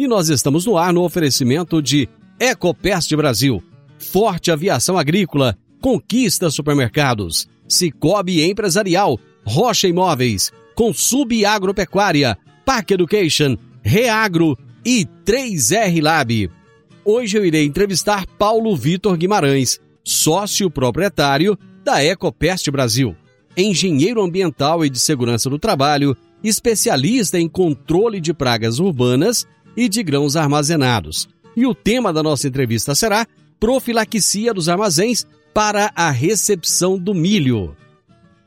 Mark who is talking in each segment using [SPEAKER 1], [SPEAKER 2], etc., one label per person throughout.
[SPEAKER 1] E nós estamos no ar no oferecimento de Ecopest Brasil, Forte Aviação Agrícola, Conquista Supermercados, Cicobi Empresarial, Rocha Imóveis, Consub Agropecuária, Park Education, Reagro e 3R Lab. Hoje eu irei entrevistar Paulo Vitor Guimarães, sócio proprietário da Ecopest Brasil, engenheiro ambiental e de segurança do trabalho, especialista em controle de pragas urbanas e de grãos armazenados. E o tema da nossa entrevista será profilaxia dos armazéns para a recepção do milho.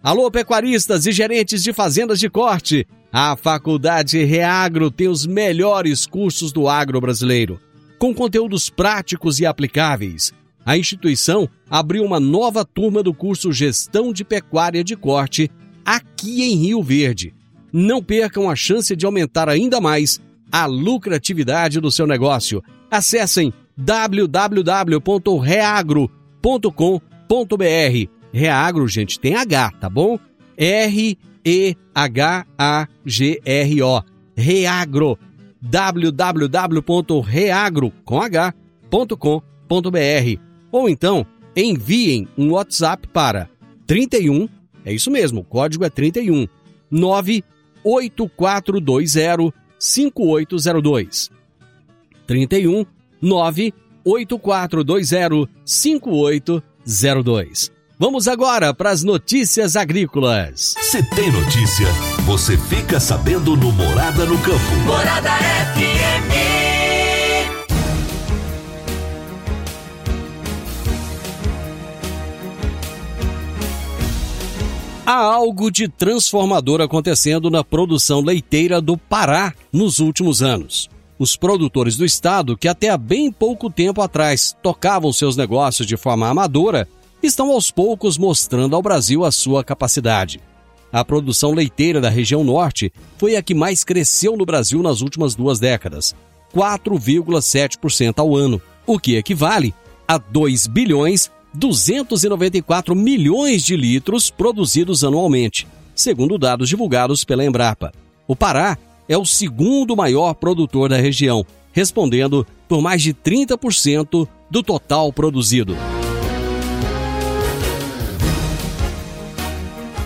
[SPEAKER 1] Alô, pecuaristas e gerentes de fazendas de corte! A Faculdade Reagro tem os melhores cursos do agro brasileiro, com conteúdos práticos e aplicáveis. A instituição abriu uma nova turma do curso Gestão de Pecuária de Corte aqui em Rio Verde. Não percam a chance de aumentar ainda mais a lucratividade do seu negócio. Acessem www.reagro.com.br. Reagro, gente, tem H, tá bom? R e-H-A-G-R-O. Reagro. www.reagro.com.br ou então enviem um WhatsApp para 31, é isso mesmo, o código é 31 98420 5802. 31 98420 5802. Vamos agora para as notícias agrícolas.
[SPEAKER 2] Se tem notícia, você fica sabendo no Morada no Campo.
[SPEAKER 3] Morada FM.
[SPEAKER 1] Há algo de transformador acontecendo na produção leiteira do Pará nos últimos anos. Os produtores do estado, que até há bem pouco tempo atrás tocavam seus negócios de forma amadora, estão aos poucos mostrando ao Brasil a sua capacidade. A produção leiteira da região norte foi a que mais cresceu no Brasil nas últimas duas décadas, 4,7% ao ano, o que equivale a 2 bilhões 294 milhões de litros produzidos anualmente, segundo dados divulgados pela Embrapa. O Pará é o segundo maior produtor da região, respondendo por mais de 30% do total produzido.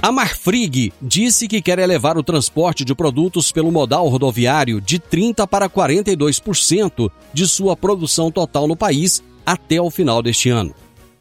[SPEAKER 1] A Marfrig disse que quer elevar o transporte de produtos pelo modal rodoviário de 30% para 42% de sua produção total no país até o final deste ano.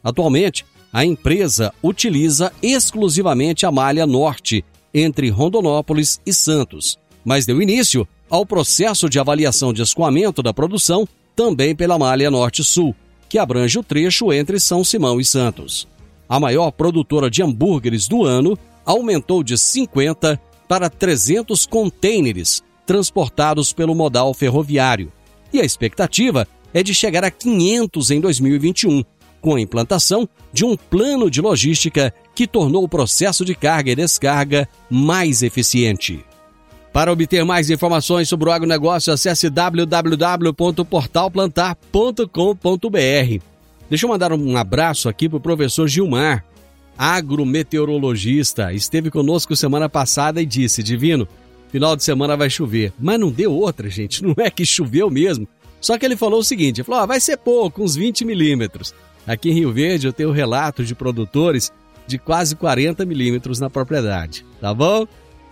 [SPEAKER 1] Atualmente, a empresa utiliza exclusivamente a malha norte, entre Rondonópolis e Santos, mas deu início ao processo de avaliação de escoamento da produção também pela malha norte-sul, que abrange o trecho entre São Simão e Santos. A maior produtora de hambúrgueres do ano aumentou de 50 para 300 contêineres transportados pelo modal ferroviário. E a expectativa é de chegar a 500 em 2021, com a implantação de um plano de logística que tornou o processo de carga e descarga mais eficiente. Para obter mais informações sobre o agronegócio, acesse www.portalplantar.com.br. Deixa eu mandar um abraço aqui para o professor Gilmar, agrometeorologista, esteve conosco semana passada e disse: Divino, final de semana vai chover. Mas não deu outra, gente, não é que choveu mesmo. Só que ele falou o seguinte: falou, ah, vai ser pouco, uns 20 milímetros. Aqui em Rio Verde eu tenho relatos de produtores de quase 40 milímetros na propriedade, tá bom?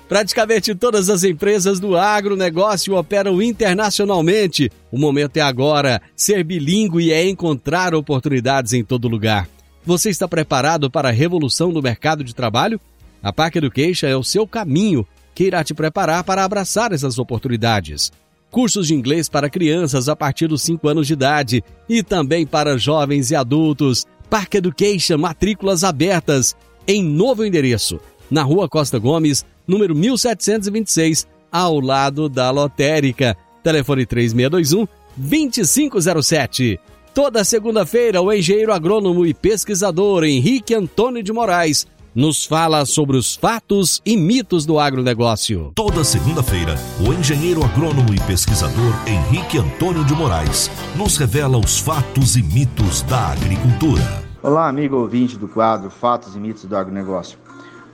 [SPEAKER 1] Praticamente todas as empresas do agronegócio operam internacionalmente. O momento é agora. Ser bilíngue é encontrar oportunidades em todo lugar. Você está preparado para a revolução do mercado de trabalho? A Park Education é o seu caminho que irá te preparar para abraçar essas oportunidades. Cursos de inglês para crianças a partir dos 5 anos de idade e também para jovens e adultos. Park Education, matrículas abertas em novo endereço, na Rua Costa Gomes, número 1726, ao lado da lotérica. Telefone 3621 2507. Toda segunda-feira, o engenheiro agrônomo e pesquisador Henrique Antônio de Moraes nos fala sobre os fatos e mitos do agronegócio.
[SPEAKER 2] Toda segunda-feira, o engenheiro agrônomo e pesquisador Henrique Antônio de Moraes nos revela os fatos e mitos da agricultura.
[SPEAKER 4] Olá, amigo ouvinte do quadro Fatos e Mitos do Agronegócio.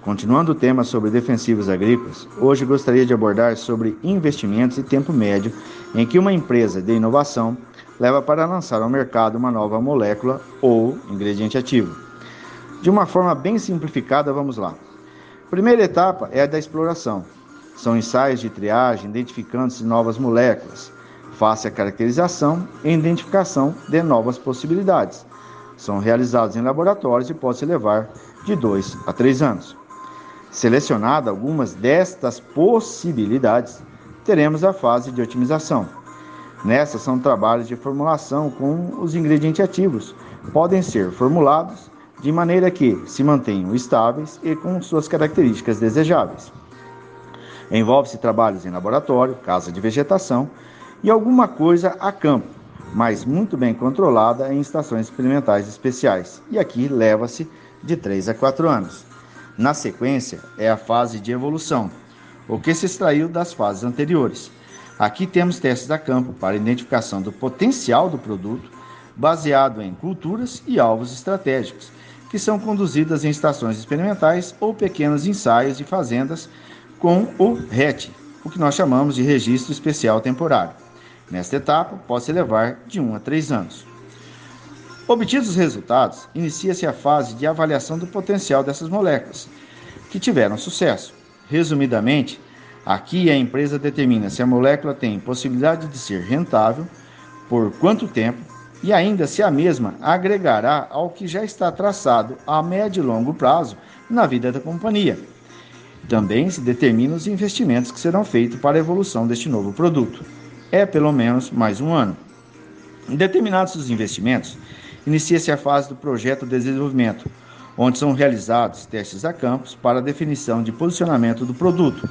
[SPEAKER 4] Continuando o tema sobre defensivos agrícolas, hoje gostaria de abordar sobre investimentos e tempo médio em que uma empresa de inovação leva para lançar ao mercado uma nova molécula ou ingrediente ativo. De uma forma bem simplificada, vamos lá. Primeira etapa é a da exploração. São ensaios de triagem identificando-se novas moléculas, face a caracterização e identificação de novas possibilidades. São realizados em laboratórios e podem levar de 2 a 3 anos. Selecionada algumas destas possibilidades, teremos a fase de otimização. Nessa são trabalhos de formulação com os ingredientes ativos. Podem ser formulados de maneira que se mantenham estáveis e com suas características desejáveis. Envolve-se trabalhos em laboratório, casa de vegetação e alguma coisa a campo, mas muito bem controlada em estações experimentais especiais. E aqui leva-se de 3 a 4 anos. Na sequência, é a fase de evolução, o que se extraiu das fases anteriores. Aqui temos testes a campo para identificação do potencial do produto, baseado em culturas e alvos estratégicos, que são conduzidas em estações experimentais ou pequenos ensaios de fazendas com o RET, o que nós chamamos de Registro Especial Temporário. Nesta etapa, pode se levar de 1 a 3 anos. Obtidos os resultados, inicia-se a fase de avaliação do potencial dessas moléculas, que tiveram sucesso. Resumidamente, aqui a empresa determina se a molécula tem possibilidade de ser rentável, por quanto tempo e ainda se a mesma agregará ao que já está traçado a médio e longo prazo na vida da companhia. Também se determina os investimentos que serão feitos para a evolução deste novo produto. É pelo menos mais um ano. Determinados os investimentos, inicia-se a fase do projeto de desenvolvimento, onde são realizados testes a campos para a definição de posicionamento do produto.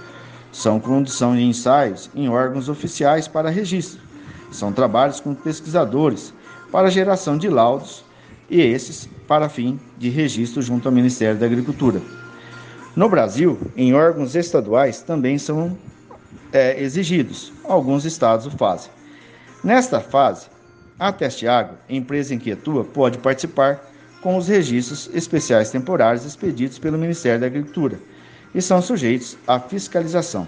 [SPEAKER 4] São condução de ensaios em órgãos oficiais para registro. São trabalhos com pesquisadores para geração de laudos e esses para fim de registro junto ao Ministério da Agricultura. No Brasil, em órgãos estaduais também são é, exigidos. Alguns estados o fazem. Nesta fase, a Teste Agro, empresa em que atua, pode participar com os registros especiais temporários expedidos pelo Ministério da Agricultura e são sujeitos à fiscalização.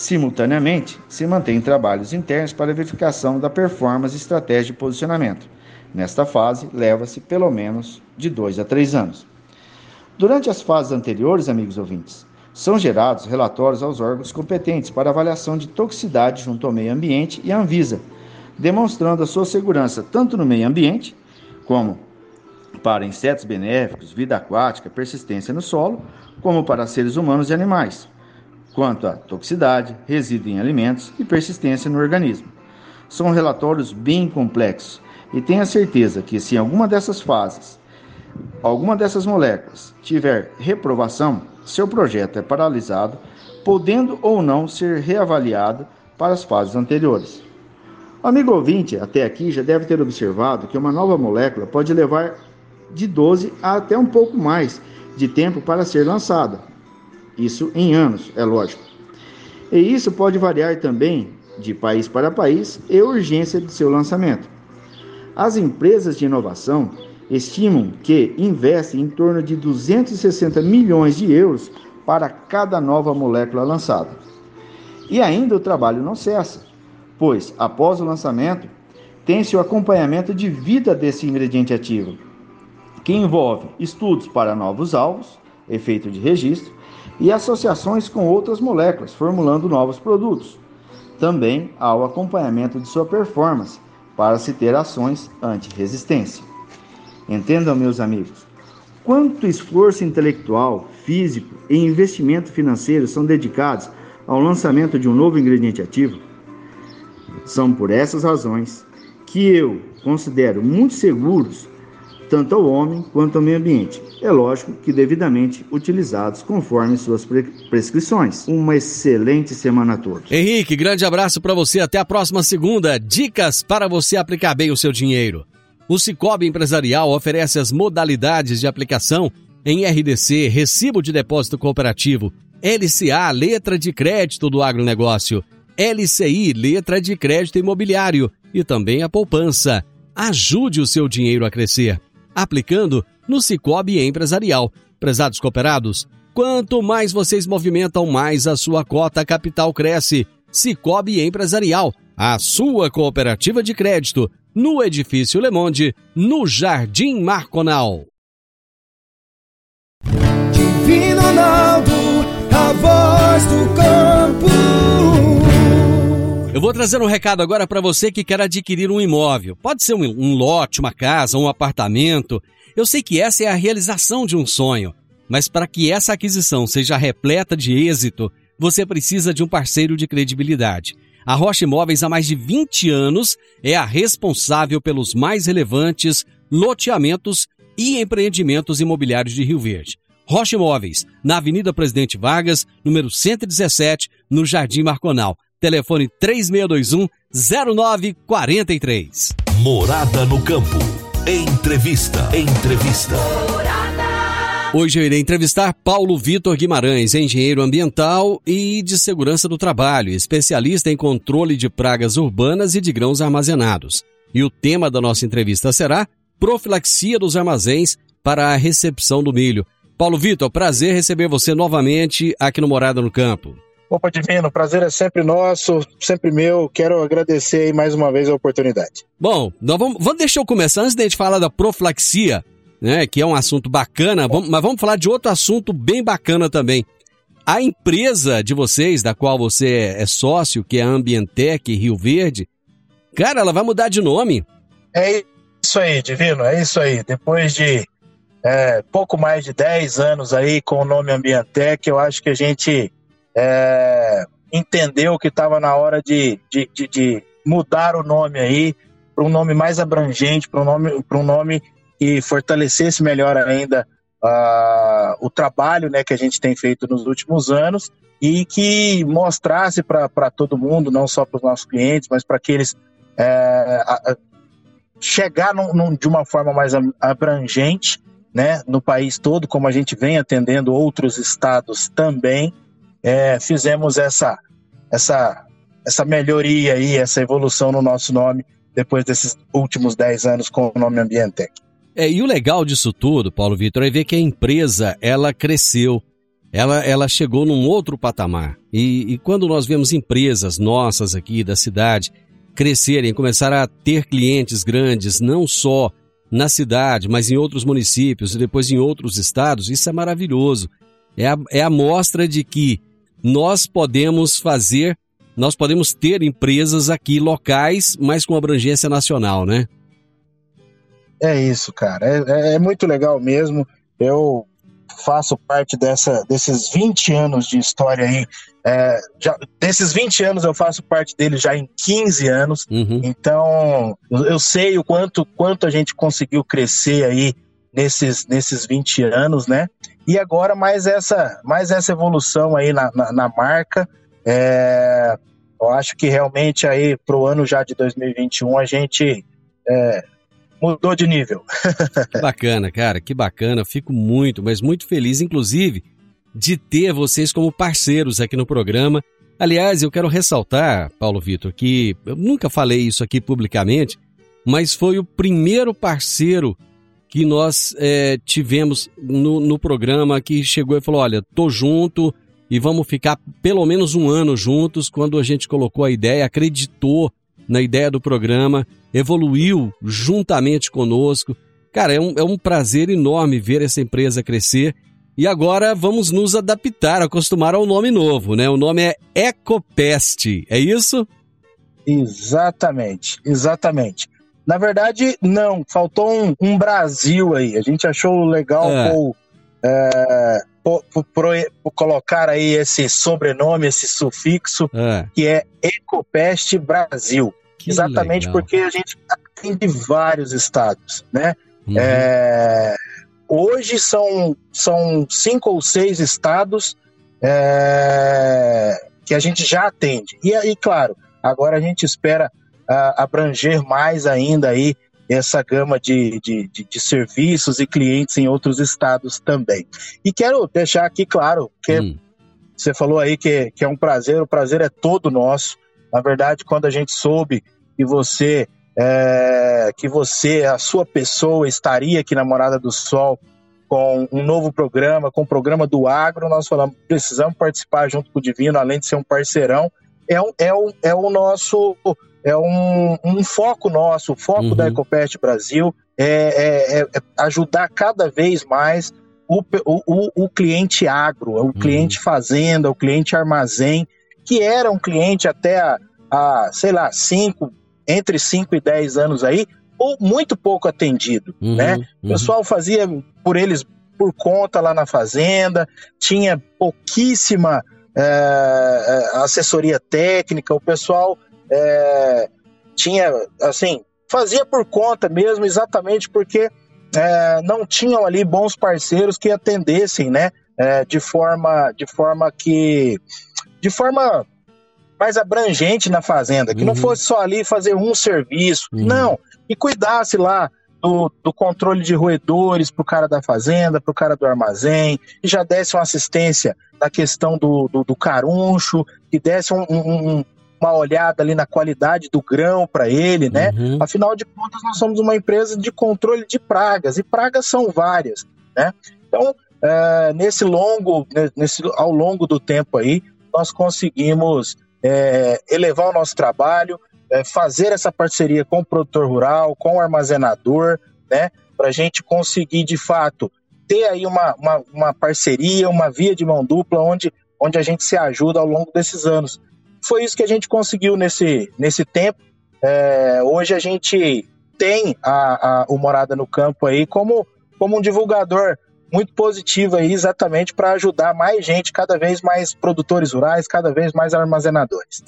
[SPEAKER 4] Simultaneamente, se mantêm trabalhos internos para verificação da performance e estratégia de posicionamento. Nesta fase, leva-se pelo menos de dois a três anos. Durante as fases anteriores, amigos ouvintes, são gerados relatórios aos órgãos competentes para avaliação de toxicidade junto ao meio ambiente e à Anvisa, demonstrando a sua segurança tanto no meio ambiente, como para insetos benéficos, vida aquática, persistência no solo, como para seres humanos e animais, quanto à toxicidade, resíduo em alimentos e persistência no organismo. São relatórios bem complexos e tenha certeza que se em alguma dessas fases, alguma dessas moléculas tiver reprovação, seu projeto é paralisado, podendo ou não ser reavaliado para as fases anteriores. O amigo ouvinte, até aqui, já deve ter observado que uma nova molécula pode levar de 12 a até um pouco mais de tempo para ser lançada. Isso em anos, é lógico. E isso pode variar também de país para país e urgência de seu lançamento. As empresas de inovação estimam que investem em torno de 260 milhões de euros para cada nova molécula lançada. E ainda o trabalho não cessa pois, após o lançamento, tem-se o acompanhamento de vida desse ingrediente ativo, que envolve estudos para novos alvos, efeito de registro, e associações com outras moléculas, formulando novos produtos. Também há o acompanhamento de sua performance, para se ter ações anti-resistência. Entendam, meus amigos, quanto esforço intelectual, físico e investimento financeiro são dedicados ao lançamento de um novo ingrediente ativo? São por essas razões que eu considero muito seguros tanto ao homem quanto ao meio ambiente. É lógico que devidamente utilizados conforme suas pre prescrições. Uma excelente semana a todos.
[SPEAKER 1] Henrique, grande abraço para você. Até a próxima segunda. Dicas para você aplicar bem o seu dinheiro. O Cicobi Empresarial oferece as modalidades de aplicação em RDC, Recibo de Depósito Cooperativo, LCA, Letra de Crédito do Agronegócio, LCI, Letra de Crédito Imobiliário e também a poupança. Ajude o seu dinheiro a crescer aplicando no Cicobi Empresarial. Prezados cooperados, quanto mais vocês movimentam, mais a sua cota capital cresce. Cicobi Empresarial, a sua cooperativa de crédito, no Edifício Le Monde, no Jardim Marconal.
[SPEAKER 5] Divino Ronaldo, a voz do campo.
[SPEAKER 1] Eu vou trazer um recado agora para você que quer adquirir um imóvel. Pode ser um, um, lote, uma casa, um apartamento. Eu sei que essa é a realização de um sonho, mas para que essa aquisição seja repleta de êxito, você precisa de um parceiro de credibilidade. A Rocha Imóveis há mais de 20 anos é a responsável pelos mais relevantes loteamentos e empreendimentos imobiliários de Rio Verde. Rocha Imóveis, na Avenida Presidente Vargas, número 117, no Jardim Marconal. Telefone 3621 0943.
[SPEAKER 2] Morada no campo. Entrevista. Entrevista.
[SPEAKER 1] Morada. Hoje eu irei entrevistar Paulo Vitor Guimarães, engenheiro ambiental e de segurança do trabalho, especialista em controle de pragas urbanas e de grãos armazenados. E o tema da nossa entrevista será profilaxia dos armazéns para a recepção do milho. Paulo Vitor, prazer receber você novamente aqui no Morada no Campo.
[SPEAKER 6] Opa, Divino, o prazer é sempre nosso, sempre meu. Quero agradecer aí mais uma vez a oportunidade.
[SPEAKER 1] Bom, nós vamos, vamos deixar eu começar antes de a gente falar da profilaxia, né, que é um assunto bacana, vamos, mas vamos falar de outro assunto bem bacana também. A empresa de vocês, da qual você é sócio, que é a Ambientec Rio Verde, cara, ela vai mudar de nome.
[SPEAKER 6] É isso aí, Divino, é isso aí. Depois de é, pouco mais de 10 anos aí com o nome Ambientec, eu acho que a gente é, entendeu que estava na hora de, de, de, de, mudar o nome aí para um nome mais abrangente, para um nome, um nome que fortalecesse melhor ainda uh, o trabalho né, que a gente tem feito nos últimos anos e que mostrasse para todo mundo, não só para os nossos clientes, mas para aqueles é, a, a chegar num, num, de uma forma mais abrangente né, no país todo, como a gente vem atendendo outros estados também, é, fizemos essa, essa, essa melhoria aí, essa evolução no nosso nome depois desses últimos 10 anos com o nome Ambientec.
[SPEAKER 1] É, e o legal disso tudo, Paulo Vitor, é ver que a empresa ela cresceu, ela, ela chegou num outro patamar. E, e quando nós vemos empresas nossas aqui da cidade crescerem, começar a ter clientes grandes, não só na cidade, mas em outros municípios e depois em outros estados, isso é maravilhoso. É a, é a mostra de que nós podemos fazer, nós podemos ter empresas aqui locais, mas com abrangência nacional, né?
[SPEAKER 6] É isso, cara. É, é, é muito legal mesmo. Eu faço parte dessa, desses 20 anos de história aí. É, já, desses 20 anos eu faço parte dele já em 15 anos. Uhum. Então eu sei o quanto, quanto a gente conseguiu crescer aí nesses, nesses 20 anos, né? E agora mais essa, mais essa evolução aí na, na, na marca. É, eu acho que realmente aí para o ano já de 2021 a gente é, mudou de nível.
[SPEAKER 1] que bacana, cara, que bacana. Fico muito, mas muito feliz, inclusive, de ter vocês como parceiros aqui no programa. Aliás, eu quero ressaltar, Paulo Vitor, que eu nunca falei isso aqui publicamente, mas foi o primeiro parceiro que nós é, tivemos no, no programa que chegou e falou: olha, tô junto e vamos ficar pelo menos um ano juntos. Quando a gente colocou a ideia, acreditou na ideia do programa, evoluiu juntamente conosco. Cara, é um, é um prazer enorme ver essa empresa crescer E agora vamos nos adaptar, acostumar ao nome novo, né? O nome é Ecopest, é isso?
[SPEAKER 6] Exatamente, exatamente. Na verdade, não, faltou um, um Brasil aí. A gente achou legal é. Pô, é, pô, pô, colocar aí esse sobrenome, esse sufixo, é. que é Ecopest Brasil. Que exatamente legal. porque a gente atende vários estados, né? Uhum. É, hoje são, são cinco ou seis estados é, que a gente já atende. E aí, claro, agora a gente espera abranger mais ainda aí essa gama de, de, de, de, serviços e clientes em outros estados também. E quero deixar aqui claro que hum. você falou aí que, que é um prazer, o prazer é todo nosso. Na verdade, quando a gente soube que você, é, que você, a sua pessoa, estaria aqui na Morada do Sol com um novo programa, com o programa do Agro, nós falamos, precisamos participar junto com o Divino, além de ser um parceirão, é, um, é, um, é o nosso é um, um foco nosso, o foco uhum. da Ecopest Brasil é, é, é, ajudar cada vez mais o, o, o cliente agro, o uhum. cliente fazenda, o cliente armazém, que era um cliente até a, a sei lá, cinco, entre 5 e 10 anos aí, ou muito pouco atendido, uhum, né? O uhum. pessoal fazia por eles por conta lá na fazenda, tinha pouquíssima é, assessoria técnica, o pessoal é, tinha, assim, fazia por conta mesmo, exatamente porque é, não tinham ali bons parceiros que atendessem, né, é, de forma, de forma que, de forma mais abrangente na fazenda, que uhum. não fosse só ali fazer um serviço, uhum. não, e cuidasse lá do, do, controle de roedores para o cara da fazenda, para o cara do armazém, e já desse uma assistência na questão do, do, do caruncho, que desse um, um, uma olhada ali na qualidade do grão para ele, né? Uhum. Afinal de contas, nós somos uma empresa de controle de pragas e pragas são várias, né? Então, é, nesse longo, né, nesse, ao longo do tempo aí, nós conseguimos é, elevar o nosso trabalho, é, fazer essa parceria com o produtor rural, com o armazenador, né? Para a gente conseguir de fato ter aí uma, uma, uma parceria, uma via de mão dupla onde, onde a gente se ajuda ao longo desses anos foi isso que a gente conseguiu nesse, nesse tempo. É, hoje a gente tem a, a, o Morada no Campo aí como, como um divulgador muito positivo aí, exatamente para ajudar mais gente, cada vez mais produtores rurais, cada vez mais armazenadores.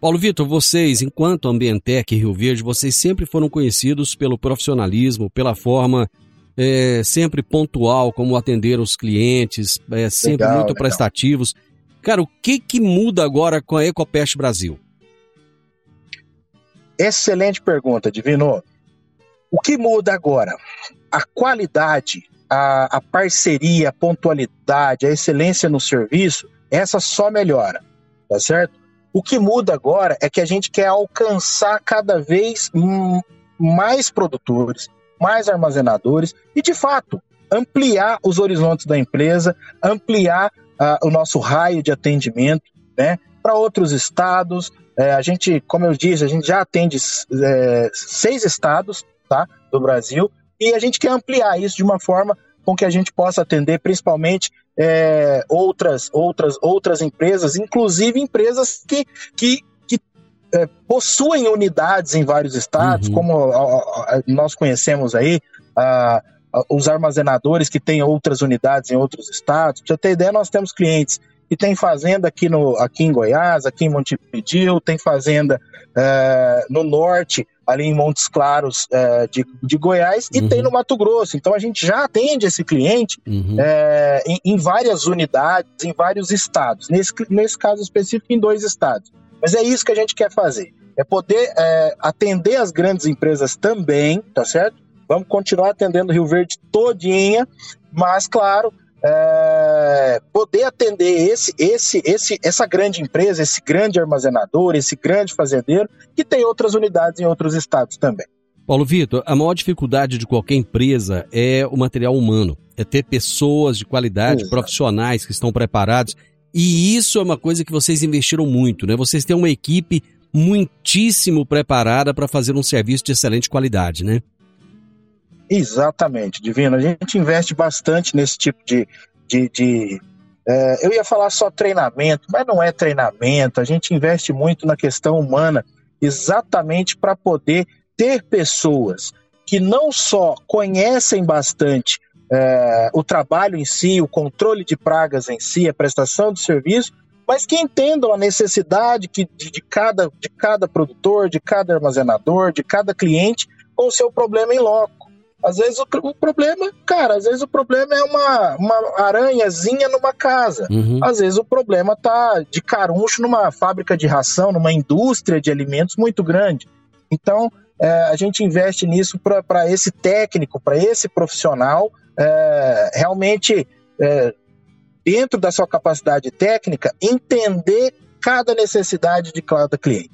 [SPEAKER 1] Paulo Vitor, vocês, enquanto Ambientec Rio Verde, vocês sempre foram conhecidos pelo profissionalismo, pela forma é, sempre pontual, como atender os clientes, é, sempre legal, muito legal. prestativos. Cara, o que, que muda agora com a Ecopest Brasil?
[SPEAKER 6] Excelente pergunta, Divino. O que muda agora? A qualidade, a, a parceria, a pontualidade, a excelência no serviço, essa só melhora, tá certo? O que muda agora é que a gente quer alcançar cada vez mais produtores, mais armazenadores e, de fato, ampliar os horizontes da empresa, ampliar o nosso raio de atendimento, né? Para outros estados, é, a gente, como eu disse, a gente já atende é, seis estados, tá? Do Brasil e a gente quer ampliar isso de uma forma com que a gente possa atender principalmente é, outras, outras, outras empresas, inclusive empresas que, que, que é, possuem unidades em vários estados, uhum. como a, a, nós conhecemos aí, a, os armazenadores que têm outras unidades em outros estados. Para você ter ideia, nós temos clientes que têm fazenda aqui, no, aqui em Goiás, aqui em Montevideo, tem fazenda é, no norte, ali em Montes Claros é, de, de Goiás, e uhum. tem no Mato Grosso. Então a gente já atende esse cliente uhum. é, em, em, várias unidades, em vários estados. Nesse, nesse caso específico, em dois estados. Mas é isso que a gente quer fazer. É poder atender as grandes empresas também, tá certo? Vamos continuar atendendo Rio Verde todinha, mas claro, é, poder atender esse, esse, esse, essa grande empresa, esse grande armazenador, esse grande fazendeiro, que tem outras unidades em outros estados também.
[SPEAKER 1] Paulo Vitor, a maior dificuldade de qualquer empresa é o material humano, é ter pessoas de qualidade, Exato. profissionais que estão preparados. E isso é uma coisa que vocês investiram muito, né? Vocês têm uma equipe muitíssimo preparada para fazer um serviço de excelente qualidade, né?
[SPEAKER 6] Exatamente, Divino. A gente investe bastante nesse tipo de, de, de é, eu ia falar só treinamento, mas não é treinamento. A gente investe muito na questão humana, exatamente para poder ter pessoas que não só conhecem bastante é, o trabalho em si, o controle de pragas em si, a prestação de serviço, mas que entendam a necessidade que, de, de, cada, de cada produtor, de cada armazenador, de cada cliente com o seu problema em loco. Às vezes o, o, problema, cara, às vezes o problema é uma, uma aranhazinha numa casa. Uhum. Às vezes o problema tá de caruncho numa fábrica de ração, numa indústria de alimentos muito grande. Então, é, a gente investe nisso para esse técnico, para esse profissional, é, realmente, é, dentro da sua capacidade técnica, entender cada necessidade de cada cliente.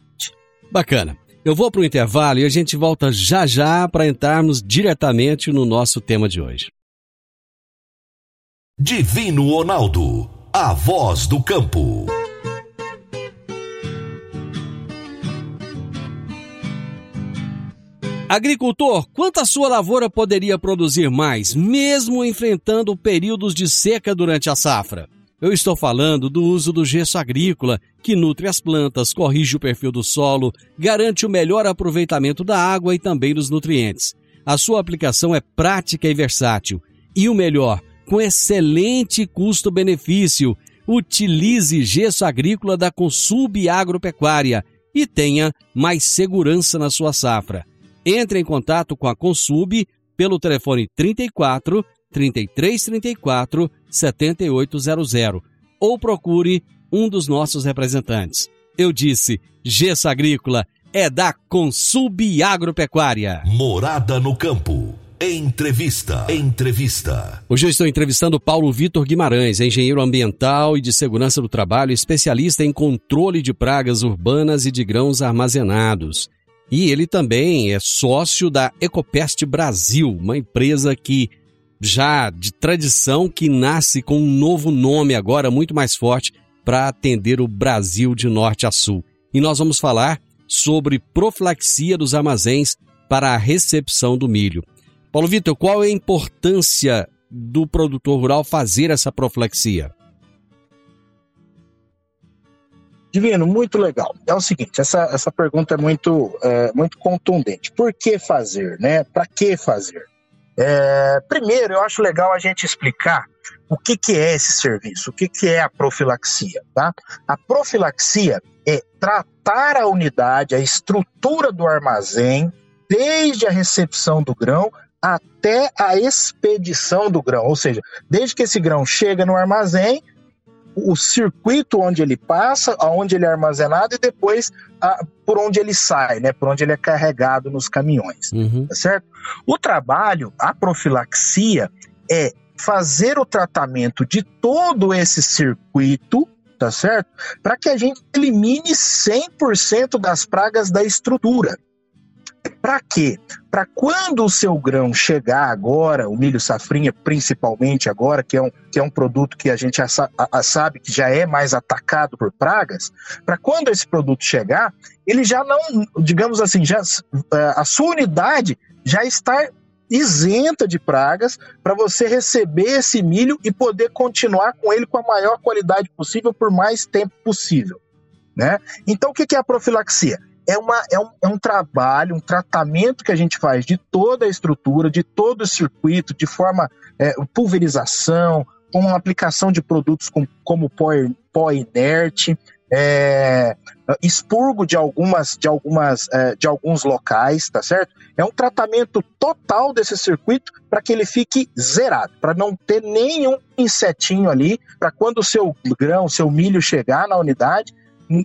[SPEAKER 1] Bacana. Eu vou para o intervalo e a gente volta já já para entrarmos diretamente no nosso tema de hoje.
[SPEAKER 2] Divino Ronaldo, a voz do campo.
[SPEAKER 1] Agricultor, quanto a sua lavoura poderia produzir mais, mesmo enfrentando períodos de seca durante a safra? Eu estou falando do uso do gesso agrícola, que nutre as plantas, corrige o perfil do solo, garante o melhor aproveitamento da água e também dos nutrientes. A sua aplicação é prática e versátil. E o melhor, com excelente custo-benefício. Utilize gesso agrícola da Consub Agropecuária e tenha mais segurança na sua safra. Entre em contato com a Consub pelo telefone 34 3334 7800 ou procure um dos nossos representantes. Eu disse, Gesso Agrícola é da Consub Agropecuária.
[SPEAKER 2] Morada no campo. Entrevista. Entrevista.
[SPEAKER 1] Hoje eu estou entrevistando Paulo Vitor Guimarães, engenheiro ambiental e de segurança do trabalho, especialista em controle de pragas urbanas e de grãos armazenados. E ele também é sócio da Ecopest Brasil, uma empresa que já de tradição que nasce com um novo nome agora muito mais forte para atender o Brasil de norte a sul. E nós vamos falar sobre profilaxia dos armazéns para a recepção do milho. Paulo Vitor, qual é a importância do produtor rural fazer essa profilaxia?
[SPEAKER 6] Divino, muito legal. É o seguinte, essa, essa pergunta é muito, é, muito contundente. Por que fazer, né? Para que fazer? É, primeiro, eu acho legal a gente explicar o que, que é esse serviço, o que, que é a profilaxia. Tá? A profilaxia é tratar a unidade, a estrutura do armazém, desde a recepção do grão até a expedição do grão, ou seja, desde que esse grão chega no armazém o circuito onde ele passa, aonde ele é armazenado e depois a, por onde ele sai, né? Por onde ele é carregado nos caminhões, uhum. tá certo? O trabalho, a profilaxia é fazer o tratamento de todo esse circuito, tá certo? Para que a gente elimine 100% das pragas da estrutura. Para quê? Para quando o seu grão chegar agora, o milho safrinha principalmente agora, que é um, que é um produto que a gente a, a, sabe que já é mais atacado por pragas, para quando esse produto chegar, ele já não, digamos assim, já, é, a sua unidade já está isenta de pragas para você receber esse milho e poder continuar com ele com a maior qualidade possível por mais tempo possível. Né? Então, o que é a profilaxia? É, uma, é, um, é um trabalho, um tratamento que a gente faz de toda a estrutura, de todo o circuito, de forma é, pulverização, com aplicação de produtos com, como pó, pó inerte, é, expurgo de algumas, de algumas, é, de alguns locais, tá certo? É um tratamento total desse circuito para que ele fique zerado, para não ter nenhum insetinho ali, para quando o seu grão, seu milho chegar na unidade,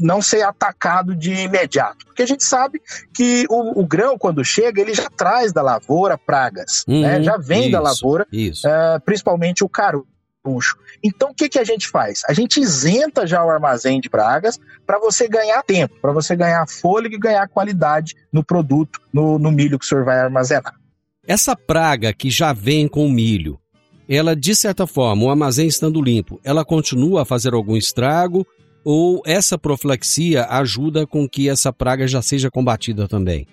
[SPEAKER 6] não ser atacado de imediato. Porque a gente sabe que o, o grão, quando chega, ele já traz da lavoura pragas, uhum, né? já vem isso, da lavoura, uh, principalmente o caro. Então, o que, que a gente faz? A gente isenta já o armazém de pragas para você ganhar tempo, para você ganhar fôlego e ganhar qualidade no produto, no, no milho que o senhor vai armazenar.
[SPEAKER 1] Essa praga que já vem com o milho, ela, de certa forma, o armazém estando limpo, ela continua a fazer algum estrago ou essa profilaxia ajuda com que essa praga já seja combatida também?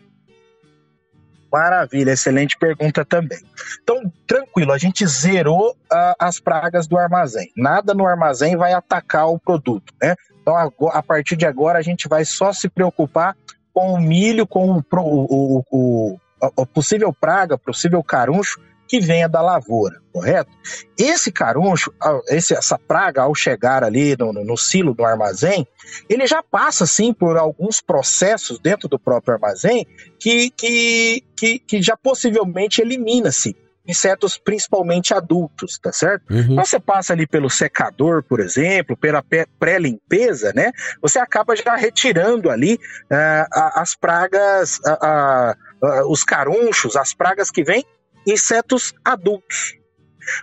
[SPEAKER 6] Maravilha, excelente pergunta também. Então, tranquilo, a gente zerou uh, as pragas do armazém. Nada no armazém vai atacar o produto, né? Então, a, a partir de agora, a gente vai só se preocupar com o milho, com o, o, o, o possível praga, possível caruncho que venha da lavoura, correto? Esse caruncho, esse, essa praga, ao chegar ali no, no, no silo do armazém, ele já passa, sim, por alguns processos dentro do próprio armazém que, que, que, que já possivelmente elimina-se insetos principalmente adultos, tá certo? Uhum. Então você passa ali pelo secador, por exemplo, pela pré-limpeza, né? Você acaba já retirando ali uh, as pragas, uh, uh, os carunchos, as pragas que vêm insetos adultos.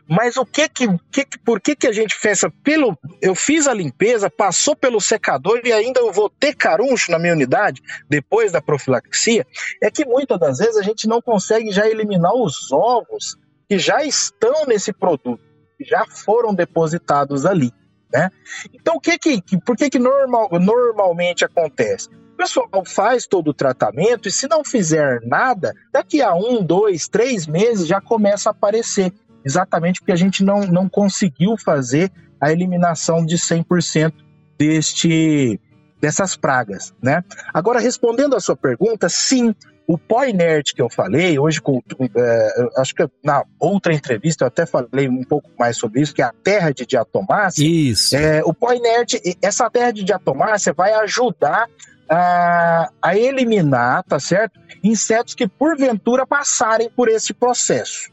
[SPEAKER 6] Mas o que que, que por que que a gente fez pelo eu fiz a limpeza, passou pelo secador e ainda eu vou ter caruncho na minha unidade depois da profilaxia? É que muitas das vezes a gente não consegue já eliminar os ovos que já estão nesse produto, que já foram depositados ali, né? Então o que que por que que normal, normalmente acontece? Pessoal faz todo o tratamento e se não fizer nada, daqui a um, dois, três meses já começa a aparecer. Exatamente porque a gente não, não conseguiu fazer a eliminação de 100% deste, dessas pragas, né? Agora, respondendo a sua pergunta, sim, o pó inerte que eu falei, hoje, com, é, acho que na outra entrevista eu até falei um pouco mais sobre isso, que é a terra de diatomácea.
[SPEAKER 1] Isso.
[SPEAKER 6] É, o pó inerte, essa terra de diatomácea vai ajudar a, a eliminar, tá certo? Insetos que porventura passarem por esse processo.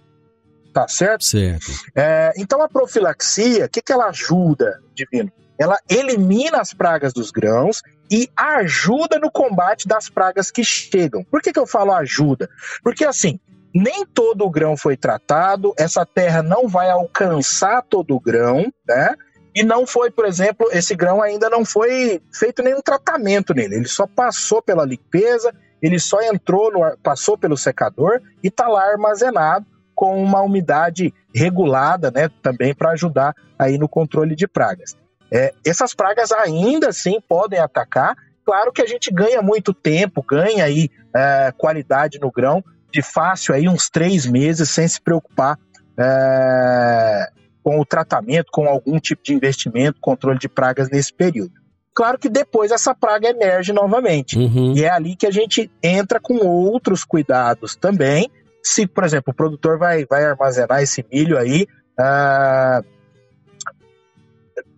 [SPEAKER 6] Tá certo?
[SPEAKER 1] Certo.
[SPEAKER 6] É, então a profilaxia, o que, que ela ajuda, Divino? Ela elimina as pragas dos grãos e ajuda no combate das pragas que chegam. Por que, que eu falo ajuda? Porque assim, nem todo o grão foi tratado, essa terra não vai alcançar todo o grão, né? E não foi, por exemplo, esse grão ainda não foi feito nenhum tratamento nele. Ele só passou pela limpeza, ele só entrou no, passou pelo secador e está lá armazenado com uma umidade regulada, né, também para ajudar aí no controle de pragas. É, essas pragas ainda assim podem atacar. Claro que a gente ganha muito tempo, ganha aí é, qualidade no grão de fácil aí uns três meses sem se preocupar é, com o tratamento, com algum tipo de investimento, controle de pragas nesse período. Claro que depois essa praga emerge novamente. Uhum. E é ali que a gente entra com outros cuidados também. Se, por exemplo, o produtor vai, vai armazenar esse milho aí, uh,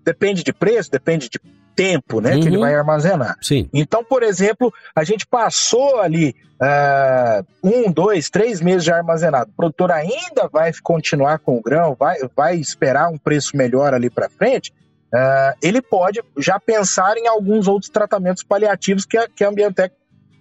[SPEAKER 6] depende de preço, depende de tempo né, uhum. que ele uhum. vai armazenar.
[SPEAKER 1] Sim.
[SPEAKER 6] Então, por exemplo, a gente passou ali uh, um, dois, três meses de armazenado. O produtor ainda vai continuar com o grão, vai, vai esperar um preço melhor ali para frente. Uh, ele pode já pensar em alguns outros tratamentos paliativos que a, que a Ambientec,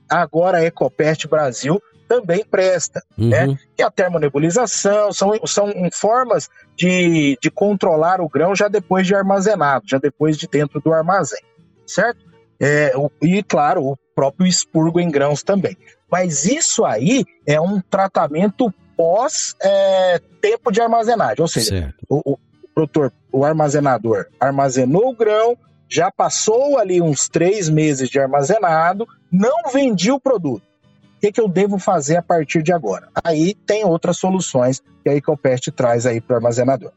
[SPEAKER 6] agora a Ecopest Brasil, também presta, uhum. né? É a termonebulização, são, são formas de, de controlar o grão já depois de armazenado, já depois de dentro do armazém, certo? É, o, e, claro, o próprio expurgo em grãos também. Mas isso aí é um tratamento pós é, tempo de armazenagem, ou seja, o, o, produtor, o armazenador armazenou o grão, já passou ali uns três meses de armazenado, não vendia o produto. O que, que eu devo fazer a partir de agora? Aí tem outras soluções que a Ecopest traz aí para o armazenador.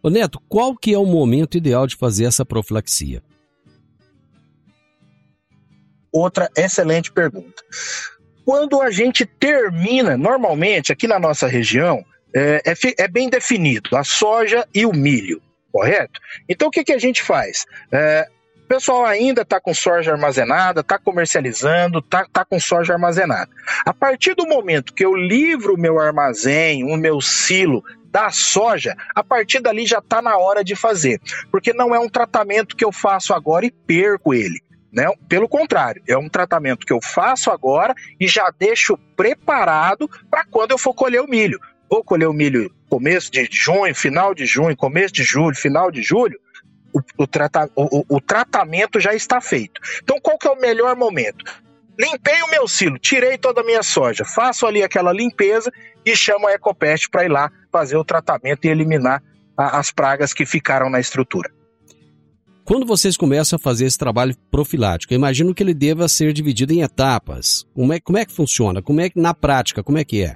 [SPEAKER 1] Ô Neto, qual que é o momento ideal de fazer essa profilaxia?
[SPEAKER 6] Outra excelente pergunta. Quando a gente termina, normalmente aqui na nossa região, é, é, é bem definido a soja e o milho, correto? Então o que, que a gente faz? É, o pessoal ainda está com soja armazenada, está comercializando, está tá com soja armazenada. A partir do momento que eu livro o meu armazém, o meu silo da soja, a partir dali já está na hora de fazer. Porque não é um tratamento que eu faço agora e perco ele. Né? Pelo contrário, é um tratamento que eu faço agora e já deixo preparado para quando eu for colher o milho. Vou colher o milho começo de junho, final de junho, começo de julho, final de julho, o, o, trata, o, o tratamento já está feito. Então, qual que é o melhor momento? Limpei o meu silo, tirei toda a minha soja, faço ali aquela limpeza e chamo a Ecopest para ir lá fazer o tratamento e eliminar a, as pragas que ficaram na estrutura.
[SPEAKER 1] Quando vocês começam a fazer esse trabalho profilático, eu imagino que ele deva ser dividido em etapas. Como é, como é que funciona? Como é que na prática, como é que é?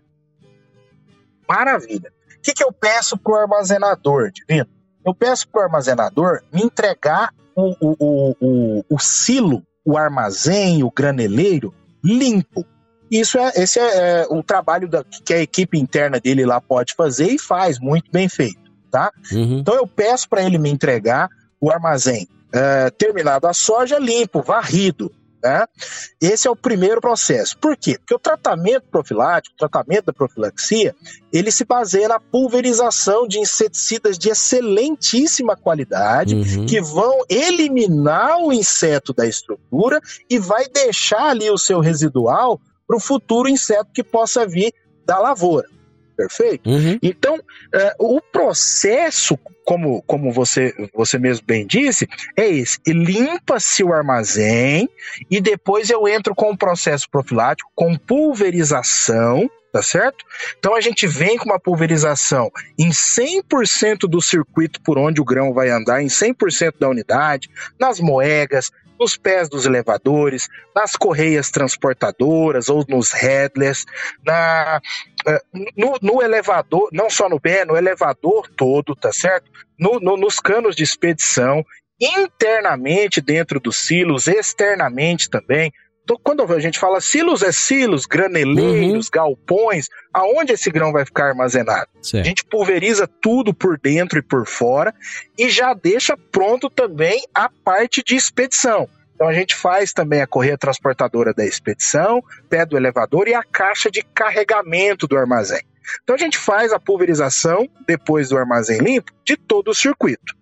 [SPEAKER 6] Maravilha. O que, que eu peço para o armazenador, Divino? Eu peço para o armazenador me entregar o, o, o, o, o silo, o armazém, o graneleiro limpo. Isso é, esse é, é o trabalho da, que a equipe interna dele lá pode fazer e faz muito bem feito, tá? Uhum. Então eu peço para ele me entregar o armazém é, terminado a soja limpo, varrido, né? Esse é o primeiro processo. Por quê? Porque o tratamento profilático, o tratamento da profilaxia, ele se baseia na pulverização de inseticidas de excelentíssima qualidade, uhum. que vão eliminar o inseto da estrutura e vai deixar ali o seu residual para o futuro inseto que possa vir da lavoura. Perfeito? Uhum. Então, é, o processo, como, como você, você mesmo bem disse, é esse: limpa-se o armazém e depois eu entro com o processo profilático, com pulverização tá certo? Então a gente vem com uma pulverização em 100% do circuito por onde o grão vai andar, em 100% da unidade, nas moegas, nos pés dos elevadores, nas correias transportadoras ou nos headless, na, eh, no, no elevador, não só no pé, no elevador todo, tá certo? No, no, nos canos de expedição, internamente dentro dos silos, externamente também. Quando a gente fala silos, é silos, graneleiros, uhum. galpões, aonde esse grão vai ficar armazenado? Certo. A gente pulveriza tudo por dentro e por fora e já deixa pronto também a parte de expedição. Então a gente faz também a correia transportadora da expedição, pé do elevador e a caixa de carregamento do armazém. Então a gente faz a pulverização depois do armazém limpo de todo o circuito.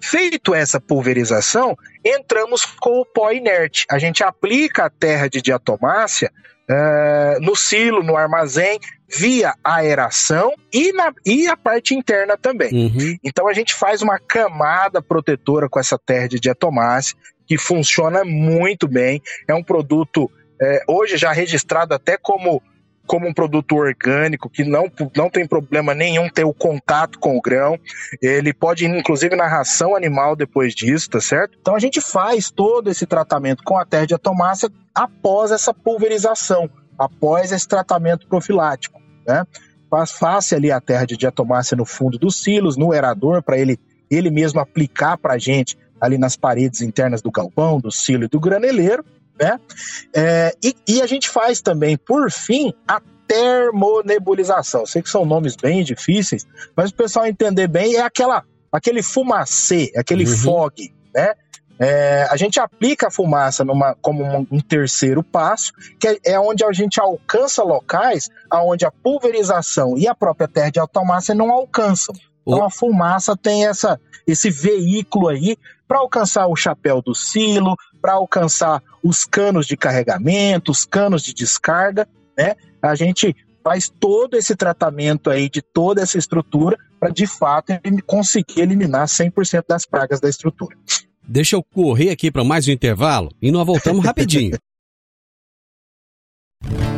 [SPEAKER 6] Feito essa pulverização, entramos com o pó inerte. A gente aplica a terra de diatomácea uh, no silo, no armazém, via aeração e, na, e a parte interna também. Uhum. Então a gente faz uma camada protetora com essa terra de diatomácea que funciona muito bem. É um produto é, hoje já registrado até como como um produto orgânico que não, não tem problema nenhum ter o contato com o grão. Ele pode inclusive, na ração animal depois disso, tá certo? Então a gente faz todo esse tratamento com a terra de atomácia após essa pulverização, após esse tratamento profilático, né? Face ali a terra de diatomácia no fundo dos silos, no erador, para ele, ele mesmo aplicar para a gente ali nas paredes internas do galpão, do silo e do graneleiro, né? É, e, e, a gente faz também, por fim, a termonebulização. Sei que são nomes bem difíceis, mas o pessoal entender bem é aquela, aquele fumacê, aquele uhum. fog, né? É, a gente aplica a fumaça numa, como um, um terceiro passo, que é, é, onde a gente alcança locais onde a pulverização e a própria terra de automácia não alcançam. Então a fumaça tem essa, esse veículo aí para alcançar o chapéu do silo, para alcançar os canos de carregamento, os canos de descarga, né? A gente faz todo esse tratamento aí de toda essa estrutura para de fato conseguir eliminar 100% das pragas da estrutura.
[SPEAKER 1] Deixa eu correr aqui para mais um intervalo e nós voltamos rapidinho.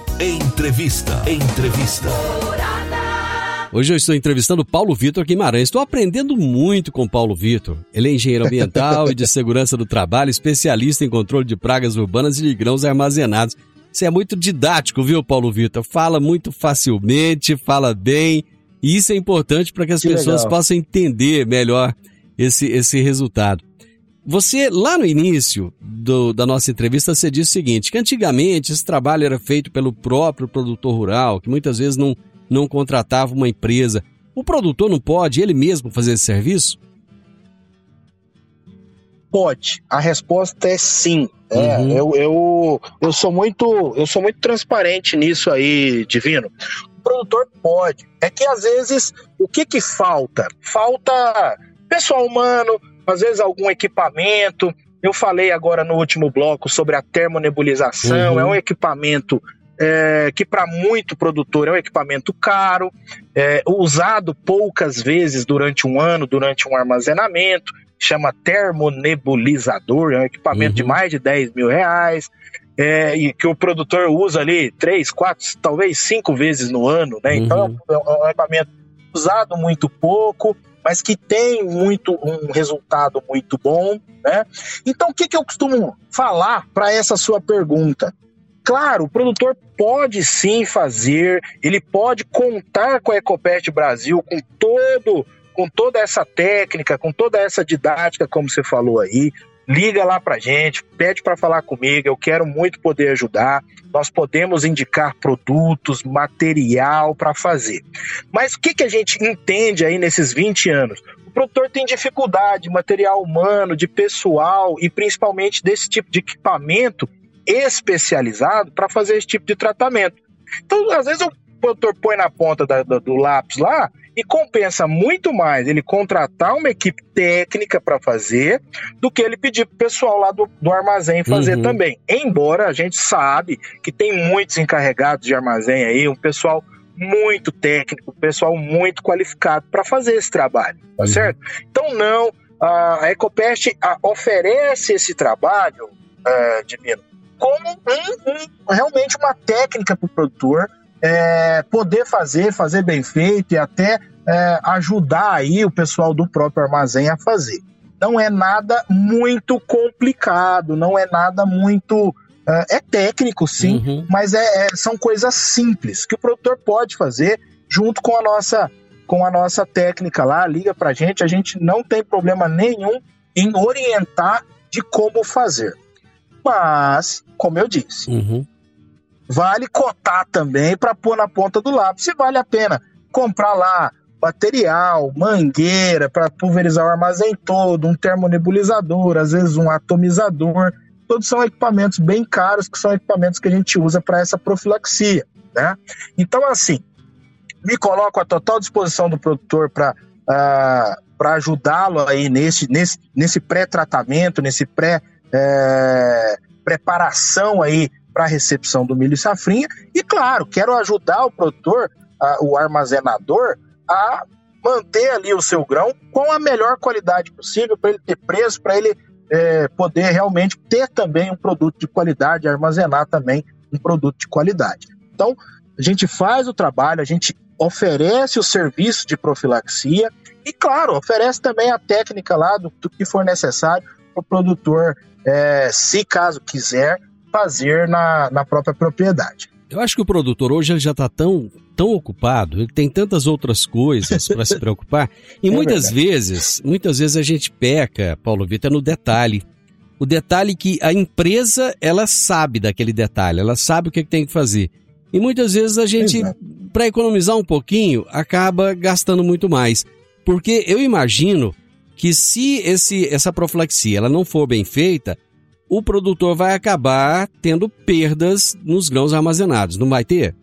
[SPEAKER 2] Entrevista. Entrevista.
[SPEAKER 1] Hoje eu estou entrevistando Paulo Vitor Guimarães. Estou aprendendo muito com Paulo Vitor. Ele é engenheiro ambiental e de segurança do trabalho, especialista em controle de pragas urbanas e de grãos armazenados. Você é muito didático, viu, Paulo Vitor? Fala muito facilmente, fala bem. E isso é importante para que as que pessoas legal. possam entender melhor esse, esse resultado. Você, lá no início do, da nossa entrevista, você disse o seguinte: que antigamente esse trabalho era feito pelo próprio produtor rural, que muitas vezes não, não contratava uma empresa. O produtor não pode ele mesmo fazer esse serviço?
[SPEAKER 6] pode. A resposta é sim. É,
[SPEAKER 1] Uhum.
[SPEAKER 6] eu, eu, eu sou muito eu sou muito transparente nisso aí, Divino. O produtor pode. É que às vezes o que que falta? Falta pessoal humano, às vezes algum equipamento. Eu falei agora no último bloco sobre a termonebulização.
[SPEAKER 1] Uhum.
[SPEAKER 6] É um equipamento é, que para muito produtor é um equipamento caro, é, usado poucas vezes durante um ano, durante um armazenamento chama termonebulizador, é um equipamento
[SPEAKER 1] Uhum.
[SPEAKER 6] de mais de 10 mil reais, é, e que o produtor usa ali três, quatro, talvez cinco vezes no ano, né? Então é um- é um equipamento usado muito pouco, mas que tem muito um resultado muito bom, né? Então o que, que eu costumo falar para essa sua pergunta? Claro, o produtor pode sim fazer, ele pode contar com a Ecopest Brasil, com todo com toda essa técnica, com toda essa didática, como você falou aí, liga lá pra gente, pede para falar comigo, eu quero muito poder ajudar. Nós podemos indicar produtos, material para fazer. Mas o que, que a gente entende aí nesses 20 anos? O produtor tem dificuldade de material humano, de pessoal e principalmente desse tipo de equipamento especializado para fazer esse tipo de tratamento. Então, às vezes, o produtor põe na ponta da- do lápis lá e compensa muito mais ele contratar uma equipe técnica para fazer do que ele pedir pro pessoal lá do, do armazém fazer
[SPEAKER 1] Uhum.
[SPEAKER 6] também. Embora a gente sabe que tem muitos encarregados de armazém aí, um pessoal muito técnico, um pessoal muito qualificado para fazer esse trabalho, tá
[SPEAKER 1] Uhum.
[SPEAKER 6] certo? Então não, a Ecopest oferece esse trabalho, ah, Divino, como um- um- realmente uma técnica para o produtor é, poder fazer, fazer bem feito e até é, ajudar aí o pessoal do próprio armazém a fazer. Não é nada muito complicado, não é nada muito. É, é técnico, sim,
[SPEAKER 1] Uhum.
[SPEAKER 6] mas é, é- são coisas simples que o produtor pode fazer junto com a nossa com a nossa técnica lá, liga pra gente, a gente não tem problema nenhum em orientar de como fazer. Mas, como eu disse,
[SPEAKER 1] Uhum.
[SPEAKER 6] vale cotar também para pôr na ponta do lápis. Se vale a pena comprar lá material, mangueira para pulverizar o armazém todo, um termonebulizador, às vezes um atomizador. Todos são equipamentos bem caros, que são equipamentos que a gente usa para essa profilaxia. Né? Então, assim, me coloco à total disposição do produtor para para ajudá-lo aí nesse, nesse, nesse pré-tratamento, nesse pré, é, preparação aí para a recepção do milho e safrinha. E claro, quero ajudar o produtor, a- o armazenador, a manter ali o seu grão com a melhor qualidade possível para ele ter preço, para ele é, poder realmente ter também um produto de qualidade, armazenar também um produto de qualidade. Então, a gente faz o trabalho, a gente oferece o serviço de profilaxia e, claro, oferece também a técnica lá do, do que for necessário para o produtor, é, se caso quiser, fazer na, na própria propriedade.
[SPEAKER 1] Eu acho que o produtor hoje ele já está tão, tão ocupado, ele tem tantas outras coisas para se preocupar, e
[SPEAKER 6] É
[SPEAKER 1] muitas vezes, muitas vezes a gente peca, Paulo Vitor, no detalhe. O detalhe que a empresa, ela sabe daquele detalhe, ela sabe o que, que tem que fazer. E muitas vezes a gente, para economizar um pouquinho, acaba gastando muito mais. Porque eu imagino que se esse, essa profilaxia ela não for bem feita, o produtor vai acabar tendo perdas nos grãos armazenados, não vai ter?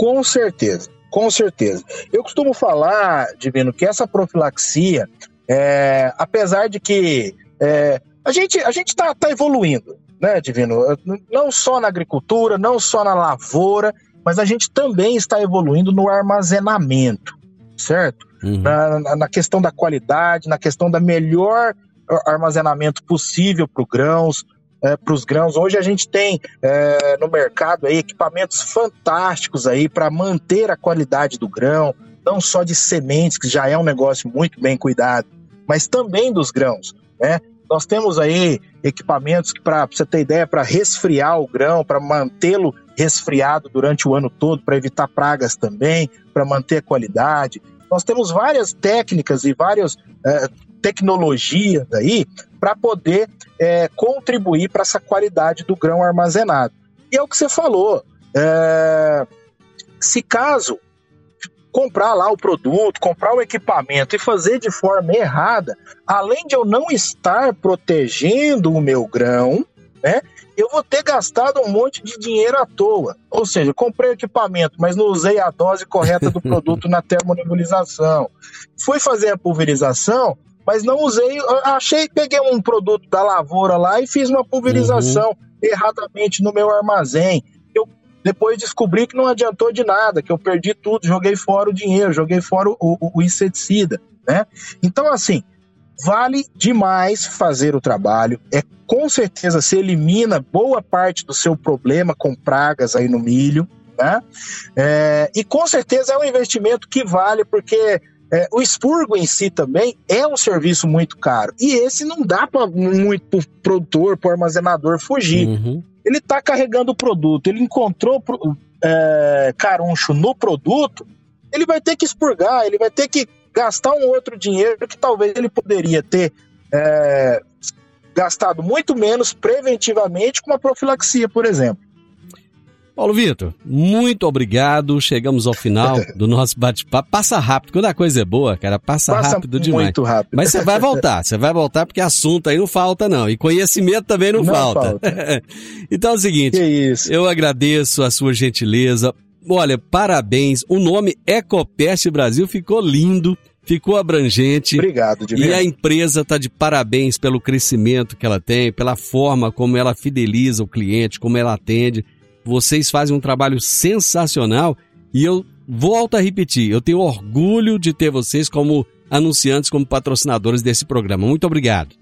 [SPEAKER 6] Com certeza, com certeza. Eu costumo falar, Divino, que essa profilaxia, é, apesar de que é, a gente a gente está tá evoluindo, né, Divino? Não só na agricultura, não só na lavoura, mas a gente também está evoluindo no armazenamento, certo?
[SPEAKER 1] Uhum.
[SPEAKER 6] na, na- questão da qualidade, na questão da melhor a- armazenamento possível para grãos, para os grãos. Hoje a gente tem é, no mercado aí equipamentos fantásticos aí para manter a qualidade do grão, não só de sementes, que já é um negócio muito bem cuidado, mas também dos grãos, né? Nós temos aí equipamentos que, para você ter ideia, para resfriar o grão, para mantê-lo resfriado durante o ano todo, para evitar pragas também, para manter a qualidade. Nós temos várias técnicas e várias eh, tecnologias aí para poder eh, contribuir para essa qualidade do grão armazenado. E é o que você falou. eh, se caso comprar lá o produto, comprar o equipamento e fazer de forma errada, além de eu não estar protegendo o meu grão, né? Eu vou ter gastado um monte de dinheiro à toa. Ou seja, comprei o equipamento, mas não usei a dose correta do produto na termonebulização. Fui fazer a pulverização, mas não usei. Achei, peguei um produto da lavoura lá e fiz uma pulverização uhum. erradamente no meu armazém. Eu depois descobri que não adiantou de nada, que eu perdi tudo, joguei fora o dinheiro, joguei fora o, o, o inseticida, né? Então, assim, vale demais fazer o trabalho. É com certeza se elimina boa parte do seu problema com pragas aí no milho, né? É, e com certeza é um investimento que vale porque é, o expurgo em si também é um serviço muito caro. E esse não dá para muito pro produtor, pro armazenador fugir. Uhum. Ele está carregando o produto, ele encontrou é, caruncho no produto, ele vai ter que expurgar, ele vai ter que gastar um outro dinheiro que talvez ele poderia ter é, gastado muito menos preventivamente com uma profilaxia, por exemplo.
[SPEAKER 1] Paulo Vitor, muito obrigado. Chegamos ao final do nosso bate-papo. Passa rápido. Quando a coisa é boa, cara, passa, passa rápido demais.
[SPEAKER 6] Muito rápido.
[SPEAKER 1] Mas você vai voltar, você vai voltar porque assunto aí não falta, não. E conhecimento também não, não falta. falta. então é o seguinte, eu agradeço a sua gentileza. Olha, parabéns. O nome Ecopest Brasil ficou lindo ficou abrangente.
[SPEAKER 6] Obrigado,
[SPEAKER 1] de E a empresa está de parabéns pelo crescimento que ela tem, pela forma como ela fideliza o cliente, como ela atende. Vocês fazem um trabalho sensacional e eu volto a repetir, eu tenho orgulho de ter vocês como anunciantes, como patrocinadores desse programa. Muito obrigado.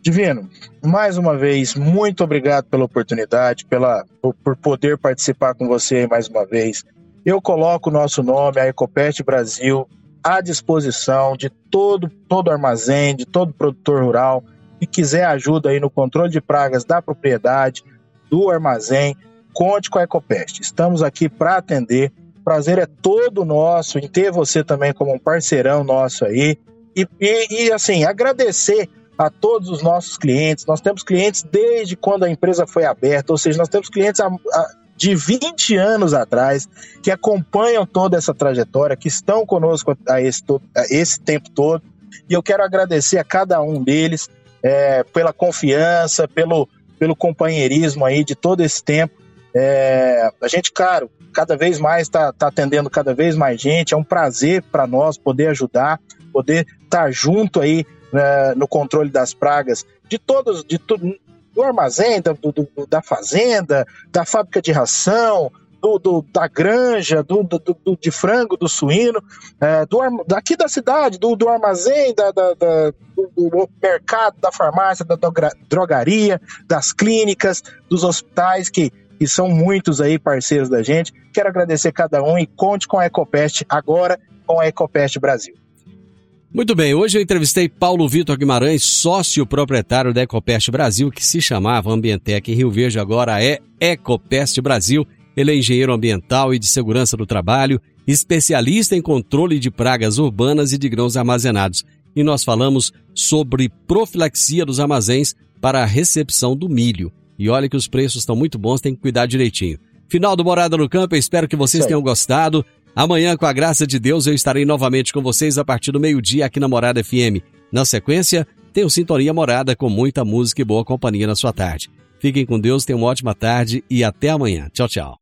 [SPEAKER 6] Divino, mais uma vez, muito obrigado pela oportunidade, pela, por, poder participar com você mais uma vez. Eu coloco o nosso nome, a Ecopest Brasil, à disposição de todo, todo armazém, de todo produtor rural que quiser ajuda aí no controle de pragas da propriedade, do armazém, conte com a Ecopest. Estamos aqui para atender. Prazer é todo nosso em ter você também como um parceirão nosso aí. E, e, e, assim, agradecer a todos os nossos clientes. Nós temos clientes desde quando a empresa foi aberta, ou seja, nós temos clientes a, a, de 20 anos atrás que acompanham toda essa trajetória, que estão conosco a esse, a esse tempo todo. E eu quero agradecer a cada um deles é, pela confiança, pelo, pelo companheirismo aí de todo esse tempo. É, a gente, claro, cada vez mais está tá atendendo cada vez mais gente. É um prazer para nós poder ajudar, poder estar tá junto aí né, no controle das pragas de todos, de tudo, do armazém, do, do, da fazenda, da fábrica de ração, do, do, da granja, do, do, do, de frango, do suíno, é, do, daqui da cidade, do, do armazém, da, da, da do, do, mercado, da farmácia, da drogaria, das clínicas, dos hospitais, que, que são muitos aí parceiros da gente. Quero agradecer cada um e conte com a Ecopest agora, com a Ecopest Brasil.
[SPEAKER 1] Muito bem, hoje eu entrevistei Paulo Vitor Guimarães, sócio proprietário da Ecopest Brasil, que se chamava Ambientec Rio Verde, agora é Ecopest Brasil. Ele é engenheiro ambiental e de segurança do trabalho, especialista em controle de pragas urbanas e de grãos armazenados. E nós falamos sobre profilaxia dos armazéns para a recepção do milho. E olha que os preços estão muito bons, tem que cuidar direitinho. Final do Morada no Campo, eu espero que vocês tenham gostado. Amanhã, com a graça de Deus, eu estarei novamente com vocês a partir do meio-dia aqui na Morada FM. Na sequência, tenho Sintonia Morada com muita música e boa companhia na sua tarde. Fiquem com Deus, tenham uma ótima tarde e até amanhã. Tchau, tchau.